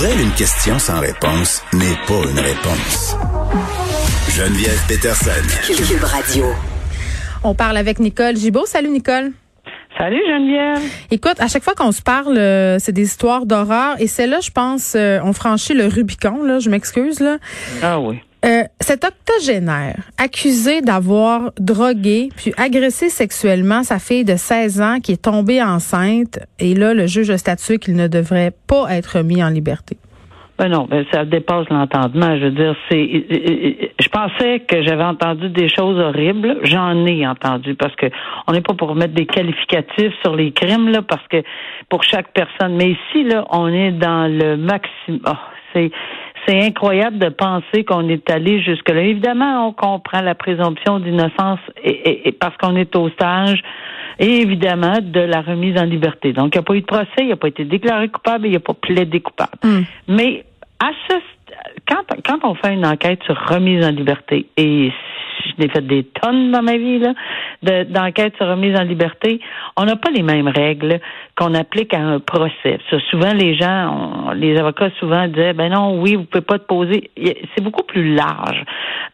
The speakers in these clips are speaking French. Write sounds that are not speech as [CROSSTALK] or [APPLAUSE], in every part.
Pour elle, une question sans réponse n'est pas une réponse. Geneviève Peterson. Cube Radio. On parle avec Nicole Gibault. Salut Nicole. Salut Geneviève. Écoute, à chaque fois qu'on se parle, euh, c'est des histoires d'horreur. Et celle-là, je pense, euh, on franchit le Rubicon, là, je m'excuse. là. Ah oui. Euh, cet octogénaire, accusé d'avoir drogué puis agressé sexuellement sa fille de 16 ans qui est tombée enceinte, et là, le juge a statué qu'il ne devrait pas être mis en liberté. Ben non, ben ça dépasse l'entendement. Je veux dire, c'est. Je pensais que j'avais entendu des choses horribles. J'en ai entendu parce que on n'est pas pour mettre des qualificatifs sur les crimes là, parce que pour chaque personne. Mais ici là, on est dans le maximum. Oh, c'est c'est incroyable de penser qu'on est allé jusque-là. Évidemment, on comprend la présomption d'innocence et, et, parce qu'on est au stage et évidemment de la remise en liberté. Donc, il n'y a pas eu de procès, il n'a pas été déclaré coupable, il n'y a pas plaidé coupable. Mm. Mais à quand, quand on fait une enquête sur remise en liberté, et je n'ai fait des tonnes dans ma vie là, de, d'enquêtes sur remise en liberté, on n'a pas les mêmes règles qu'on applique à un procès. Ça, souvent, les gens, on- les avocats souvent disaient, ben non, oui, vous pouvez pas te poser. C'est beaucoup plus large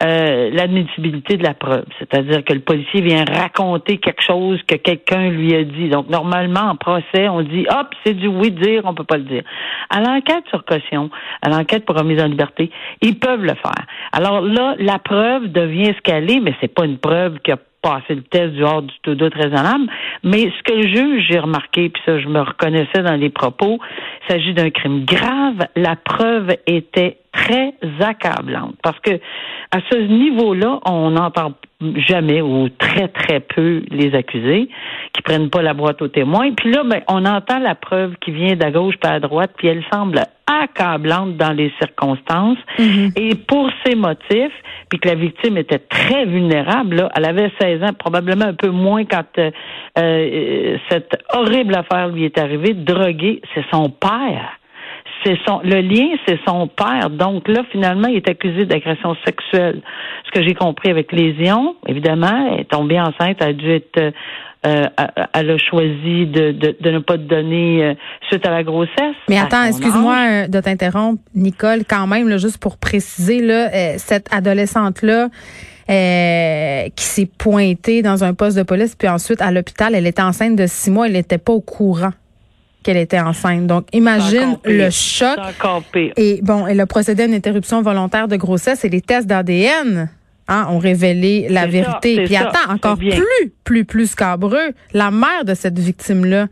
euh, l'admissibilité de la preuve, c'est-à-dire que le policier vient raconter quelque chose que quelqu'un lui a dit. Donc normalement en procès, on dit, hop, c'est du oui dire, on peut pas le dire. À l'enquête sur caution, à l'enquête pour remise en liberté, ils peuvent le faire. Alors là, la preuve devient ce qu'elle est, mais c'est pas une preuve qui a passé le test du hors du tout doute raisonnable. Mais ce que le juge, j'ai remarqué, puis ça, je me reconnaissais dans les propos, il s'agit d'un crime grave. La preuve était très accablante parce que à ce niveau-là, on n'entend jamais ou très très peu les accusés qui prennent pas la boîte aux témoins. Puis là, ben, on entend la preuve qui vient d'à gauche puis à droite, puis elle semble accablante dans les circonstances. Et pour ces motifs, puis que la victime était très vulnérable, là, elle avait 16 ans, probablement un peu moins quand euh, euh, cette horrible affaire lui est arrivée. Drogué, c'est son père. C'est son le lien, c'est son père. Donc là, finalement, il est accusé d'agression sexuelle. Ce que j'ai compris avec lésion, évidemment, elle est tombée enceinte, elle a dû être euh, elle a choisi de, de, de ne pas te donner euh, suite à la grossesse. Mais attends, excuse-moi euh, de t'interrompre, Nicole, quand même, là, juste pour préciser, là, cette adolescente-là euh, qui s'est pointée dans un poste de police, puis ensuite à l'hôpital, elle était enceinte de six mois, elle n'était pas au courant qu'elle était enceinte. Donc, imagine le choc. Et bon, elle a procédé à une interruption volontaire de grossesse et les tests d'ADN hein, ont révélé la ça, vérité. c'est Puis ça, attends, encore plus, plus, plus scabreux, la mère de cette victime-là.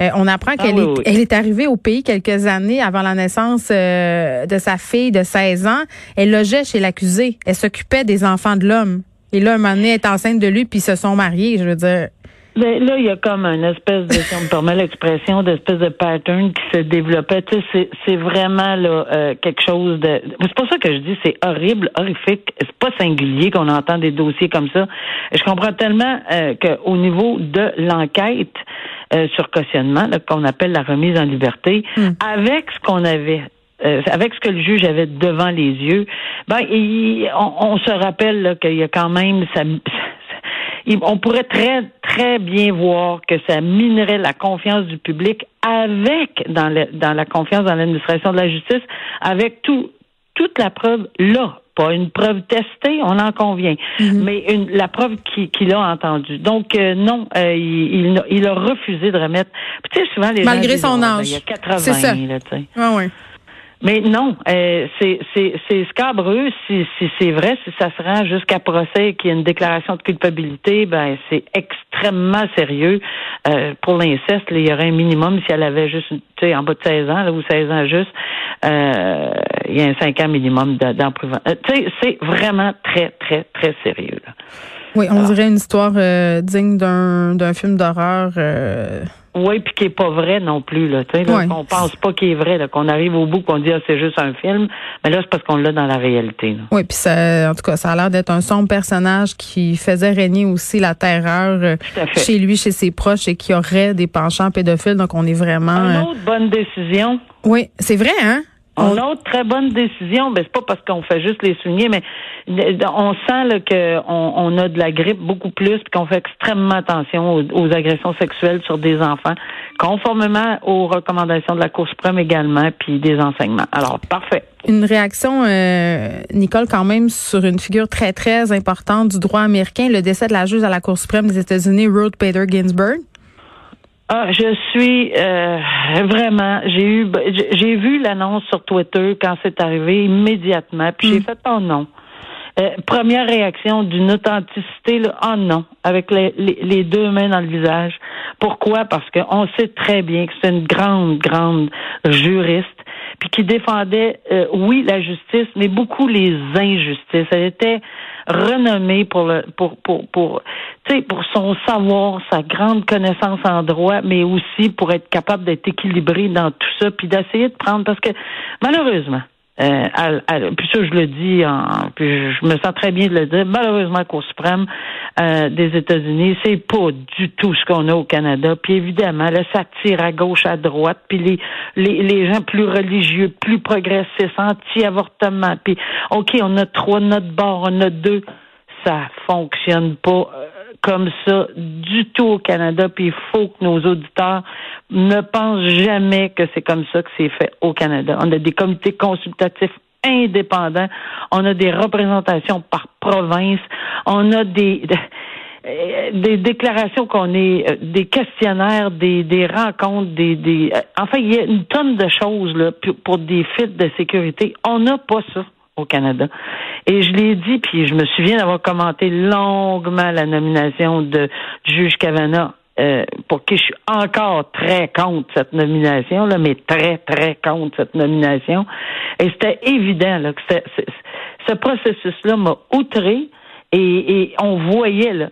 euh, on apprend Ah qu'elle oui, est, oui. elle est arrivée au pays quelques années avant la naissance euh, de sa fille de 16 ans. Elle logeait chez l'accusé. Elle s'occupait des enfants de l'homme. Et là, un moment donné, elle est enceinte de lui, puis ils se sont mariés. Je veux dire, Mais là, il y a comme une espèce de, si on me permet l'expression, d'espèce de pattern qui se développait. Tu sais, c'est, c'est vraiment là euh, quelque chose de. C'est pour ça que je dis c'est horrible, horrifique. C'est pas singulier qu'on entend des dossiers comme ça. Je comprends tellement euh, qu'au niveau de l'enquête euh, sur cautionnement, qu'on appelle la remise en liberté, avec ce qu'on avait euh, avec ce que le juge avait devant les yeux, ben il- on, on se rappelle qu'il y a quand même ça, il- on pourrait très très bien voir que ça minerait la confiance du public avec dans, le- dans la confiance dans l'administration de la justice avec tout toute la preuve là pas une preuve testée, on en convient, mais une, la preuve qui- qu'il a entendue. Donc euh, non, euh, il, il, il a refusé de remettre. Puis, Tu sais, souvent les gens Malgré disent, son ben, âge. il y a 80 C'est ça. là, tu sais. ah ouais. Mais non, euh, c'est c'est c'est scabreux si si c'est vrai, si ça se rend jusqu'à procès et qu'il y a une déclaration de culpabilité, ben c'est extrêmement sérieux. Euh, pour l'inceste, il y aurait un minimum si elle avait juste, tu sais, en bas de 16 ans là, ou 16 ans juste, euh, il y a un 5 ans minimum de- d'emprisonnement. Euh, tu sais, c'est vraiment très très très sérieux. Là. Oui, on dirait une histoire euh, digne d'un d'un film d'horreur. Oui, puis qui est pas vrai non plus là. Tu sais, Ouais. qu'on pense pas qu'il est vrai, là, qu'on arrive au bout, qu'on dit ah, c'est juste un film, mais là c'est parce qu'on l'a dans la réalité. Là. Oui, puis ça, en tout cas, ça a l'air d'être un sombre personnage qui faisait régner aussi la terreur euh, chez lui, chez ses proches et qui aurait des penchants pédophiles. Donc, on est vraiment. Une euh, autre bonne décision. Oui, c'est vrai, hein? On- Une autre très bonne décision, ben c'est pas parce qu'on fait juste les souligner, mais on sent là, que on, on a de la grippe beaucoup plus, puis qu'on fait extrêmement attention aux, aux agressions sexuelles sur des enfants, conformément aux recommandations de la Cour suprême également, puis des enseignements. Alors parfait. Une réaction, euh, Nicole, quand même, sur une figure très, très importante du droit américain, le décès de la juge à la Cour suprême des États-Unis, Ruth Bader Ginsburg. Ah, je suis euh, vraiment. J'ai eu, j'ai- j'ai vu l'annonce sur Twitter quand c'est arrivé immédiatement, puis j'ai fait oh non. Euh, première réaction d'une authenticité, là, oh non, avec les, les, les deux mains dans le visage. Pourquoi? Parce qu'on sait très bien que c'est une grande, grande juriste, puis qui défendait, euh, oui, la justice, mais beaucoup les injustices. Elle était renommée pour le, pour, pour, pour, tu pour son savoir, sa grande connaissance en droit, mais aussi pour être capable d'être équilibré dans tout ça, puis d'essayer de prendre, parce que malheureusement, euh, elle- elle- puis ça, je le dis, en, puis je, me sens très bien de le dire. Malheureusement, la Cour suprême euh, des États-Unis, c'est pas du tout ce qu'on a au Canada. Puis évidemment, là, ça tire à gauche, à droite. Puis les, les, les gens plus religieux, plus progressistes, anti-avortement. Puis, OK, on a trois de bord, on a deux. Ça fonctionne pas euh, comme ça du tout au Canada. Puis il faut que nos auditeurs ne pensent jamais que c'est comme ça que c'est fait au Canada. On a des comités consultatifs indépendants. On a des représentations par province. On a des [LAUGHS] euh, des déclarations qu'on est, euh, des questionnaires, des, des rencontres, des, des euh, enfin il y a une tonne de choses là pour, des fuites de sécurité. On n'a pas ça au Canada. Et je l'ai dit, puis je me souviens d'avoir commenté longuement la nomination de juge Kavanaugh, euh, pour qui je suis encore très contre cette nomination, là, mais très, très contre cette nomination. Et c'était évident là, que c'est- ce processus-là m'a outré et, et on voyait, là,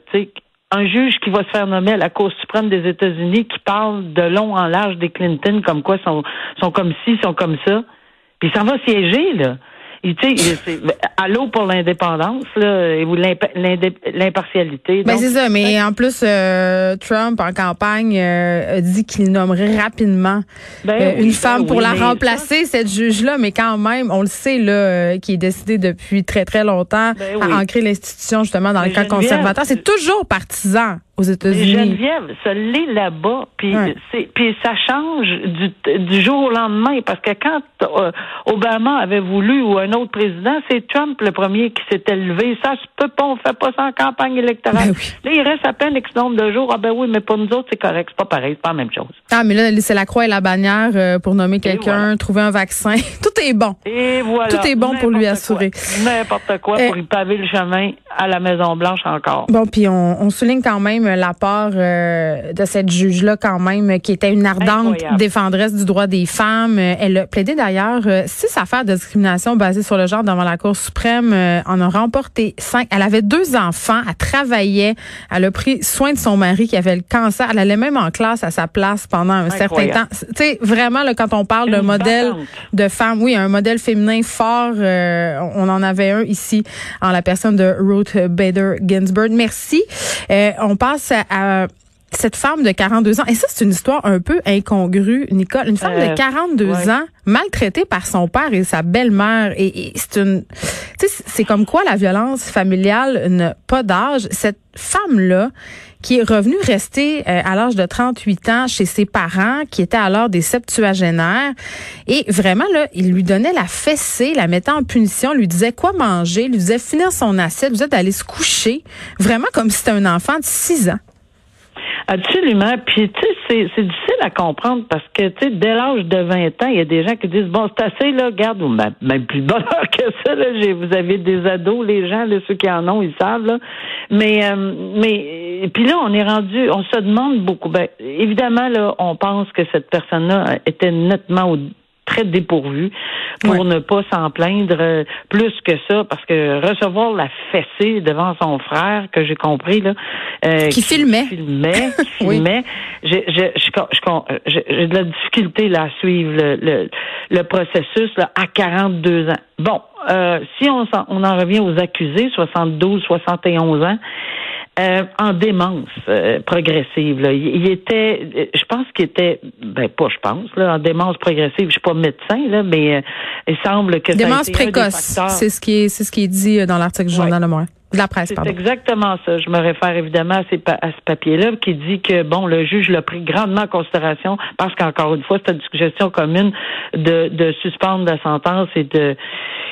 un juge qui va se faire nommer à la Cour suprême des États-Unis qui parle de long en large des Clinton comme quoi sont, sont comme ci, sont comme ça. Puis ça va siéger, là. Tu sais, c'est- allô pour l'indépendance, là, et l'impartialité. Ben c'est ça, mais en plus, euh, Trump, en campagne, euh, a dit qu'il nommerait rapidement Ben euh, une ben femme pour oui, la remplacer, cette juge-là, mais quand même, on le sait, là, euh, qui est décidé depuis très, très longtemps Ben à ancrer l'institution, justement, dans Mais le camp conservateur. C'est toujours partisan aux États-Unis. Geneviève, ça l'est là-bas, puis Ouais. c'est puis ça change du, du jour au lendemain parce que quand euh, Obama avait voulu ou un autre président, c'est Trump le premier qui s'était levé. Ça se peut pas, on fait pas ça en campagne électorale. Ben oui. Là, il reste à peine X nombre de jours. Ah ben oui, mais pour nous autres, c'est correct, c'est pas pareil, c'est pas la même chose. Ah, mais là, c'est la croix et la bannière euh, pour nommer quelqu'un, voilà. trouver un vaccin. [LAUGHS] Tout est bon. Et voilà. Tout est bon pour lui assurer. N'importe quoi Euh, pour y paver le chemin à la Maison Blanche encore. Bon, puis on, on souligne quand même l'apport euh, de cette juge-là, quand même, qui était une ardente Incroyable. défendresse du droit des femmes. Euh, Elle a plaidé d'ailleurs euh, six affaires de discrimination basées sur le genre devant la Cour suprême. Euh, en a remporté cinq. Elle avait deux enfants. Elle travaillait. Elle a pris soin de son mari qui avait le cancer. Elle allait même en classe à sa place pendant un certain temps. Tu sais, vraiment, là, quand on parle d'un modèle battante. de femme, oui, un modèle féminin fort. euh, on en avait un ici en la personne de Ruth Bader Ginsburg. Merci. Euh, on passe à, à cette femme de 42 ans. Et ça, c'est une histoire un peu incongrue, Nicole. Une femme Euh, de 42 ouais. ans, maltraitée par son père et sa belle-mère. Et, et c'est une, tu sais, c'est comme quoi la violence familiale n'a pas d'âge. Cette femme-là, qui est revenue rester euh, à l'âge de 38 ans chez ses parents, qui étaient alors des septuagénaires, et vraiment là, il lui donnait la fessée, la mettait en punition, lui disait quoi manger, lui disait finir son assiette, lui disait d'aller se coucher, vraiment comme si c'était un enfant de 6 ans. Absolument. Puis, tu sais, c'est, difficile à comprendre parce que, tu sais, dès l'âge de 20 ans, il y a des gens qui disent, bon, c'est assez, là, garde, ou même, même plus bonheur [LAUGHS] que ça, là. Vous avez des ados, les gens, là, ceux qui en ont, ils savent, là. Mais, euh, mais, puis là, on est rendu, on se demande beaucoup. Ben, évidemment, là, on pense que cette personne-là était nettement au, très dépourvu pour ne pas s'en plaindre euh, plus que ça, parce que recevoir la fessée devant son frère, que j'ai compris, là, euh, qui, filmait. filmait, qui [LAUGHS] filmait. J'ai de la difficulté là, à suivre le, le, processus là, à 42 ans. Bon, euh, si on, on en revient aux accusés, 72, 71 ans, euh, en démence euh, progressive. Là. Il, était, euh, je pense qu'il était, ben pas je pense, là, en démence progressive. Je suis pas médecin là, mais il semble que démence précoce, c'est ce qui est, c'est ce qui est dit dans l'article du journal de Montréal. De la presse, C'est exactement ça. Je me réfère évidemment à, ce papier-là qui dit que bon, le juge l'a pris grandement en considération parce qu'encore une fois, c'est une suggestion commune de, de suspendre la sentence et de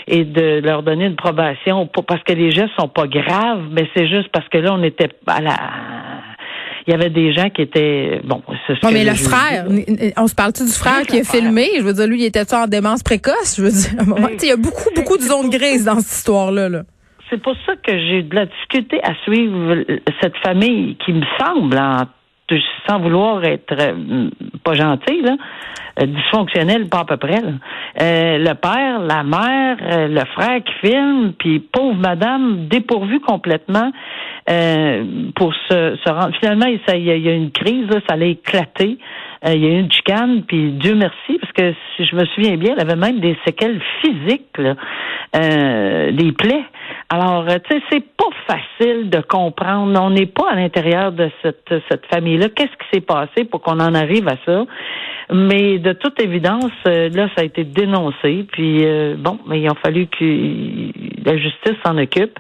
et de leur donner une probation parce que les gestes sont pas graves, mais c'est juste parce que là, on était à la il y avait des gens qui étaient bon. Non, mais le frère, on se parle-tu du frère qui a filmé? Je veux dire, lui, il était en démence précoce? Je veux dire, à un moment, il y a beaucoup, beaucoup de zones grises dans cette histoire-là. Là. C'est pour ça que j'ai de la difficulté à suivre cette famille qui me semble, sans vouloir être euh, pas gentil, là, euh, dysfonctionnel, pas à peu près. Euh, le père, la mère, le frère qui filme, puis pauvre madame dépourvue complètement pour se, se rendre. Finalement, il y, a, une crise, ça allait éclater. Il y a eu une chicane, puis Dieu merci, parce que si je me souviens bien, elle avait même des séquelles physiques, des plaies. Alors, tu sais, c'est pas facile de comprendre. On n'est pas à l'intérieur de cette, cette famille-là. Qu'est-ce qui s'est passé pour qu'on en arrive à ça? Mais de toute évidence, euh, là, ça a été dénoncé. Puis euh, bon, mais il a fallu que la justice s'en occupe,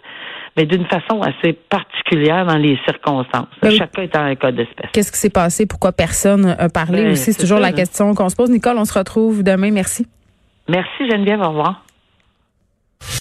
mais d'une façon assez particulière dans les circonstances. Chacun est un cas d'espèce. Qu'est-ce qui s'est passé? Pourquoi personne a parlé ben, aussi? C'est toujours la question qu'on se pose. Nicole, on se retrouve demain. Merci. Merci Geneviève. Au revoir.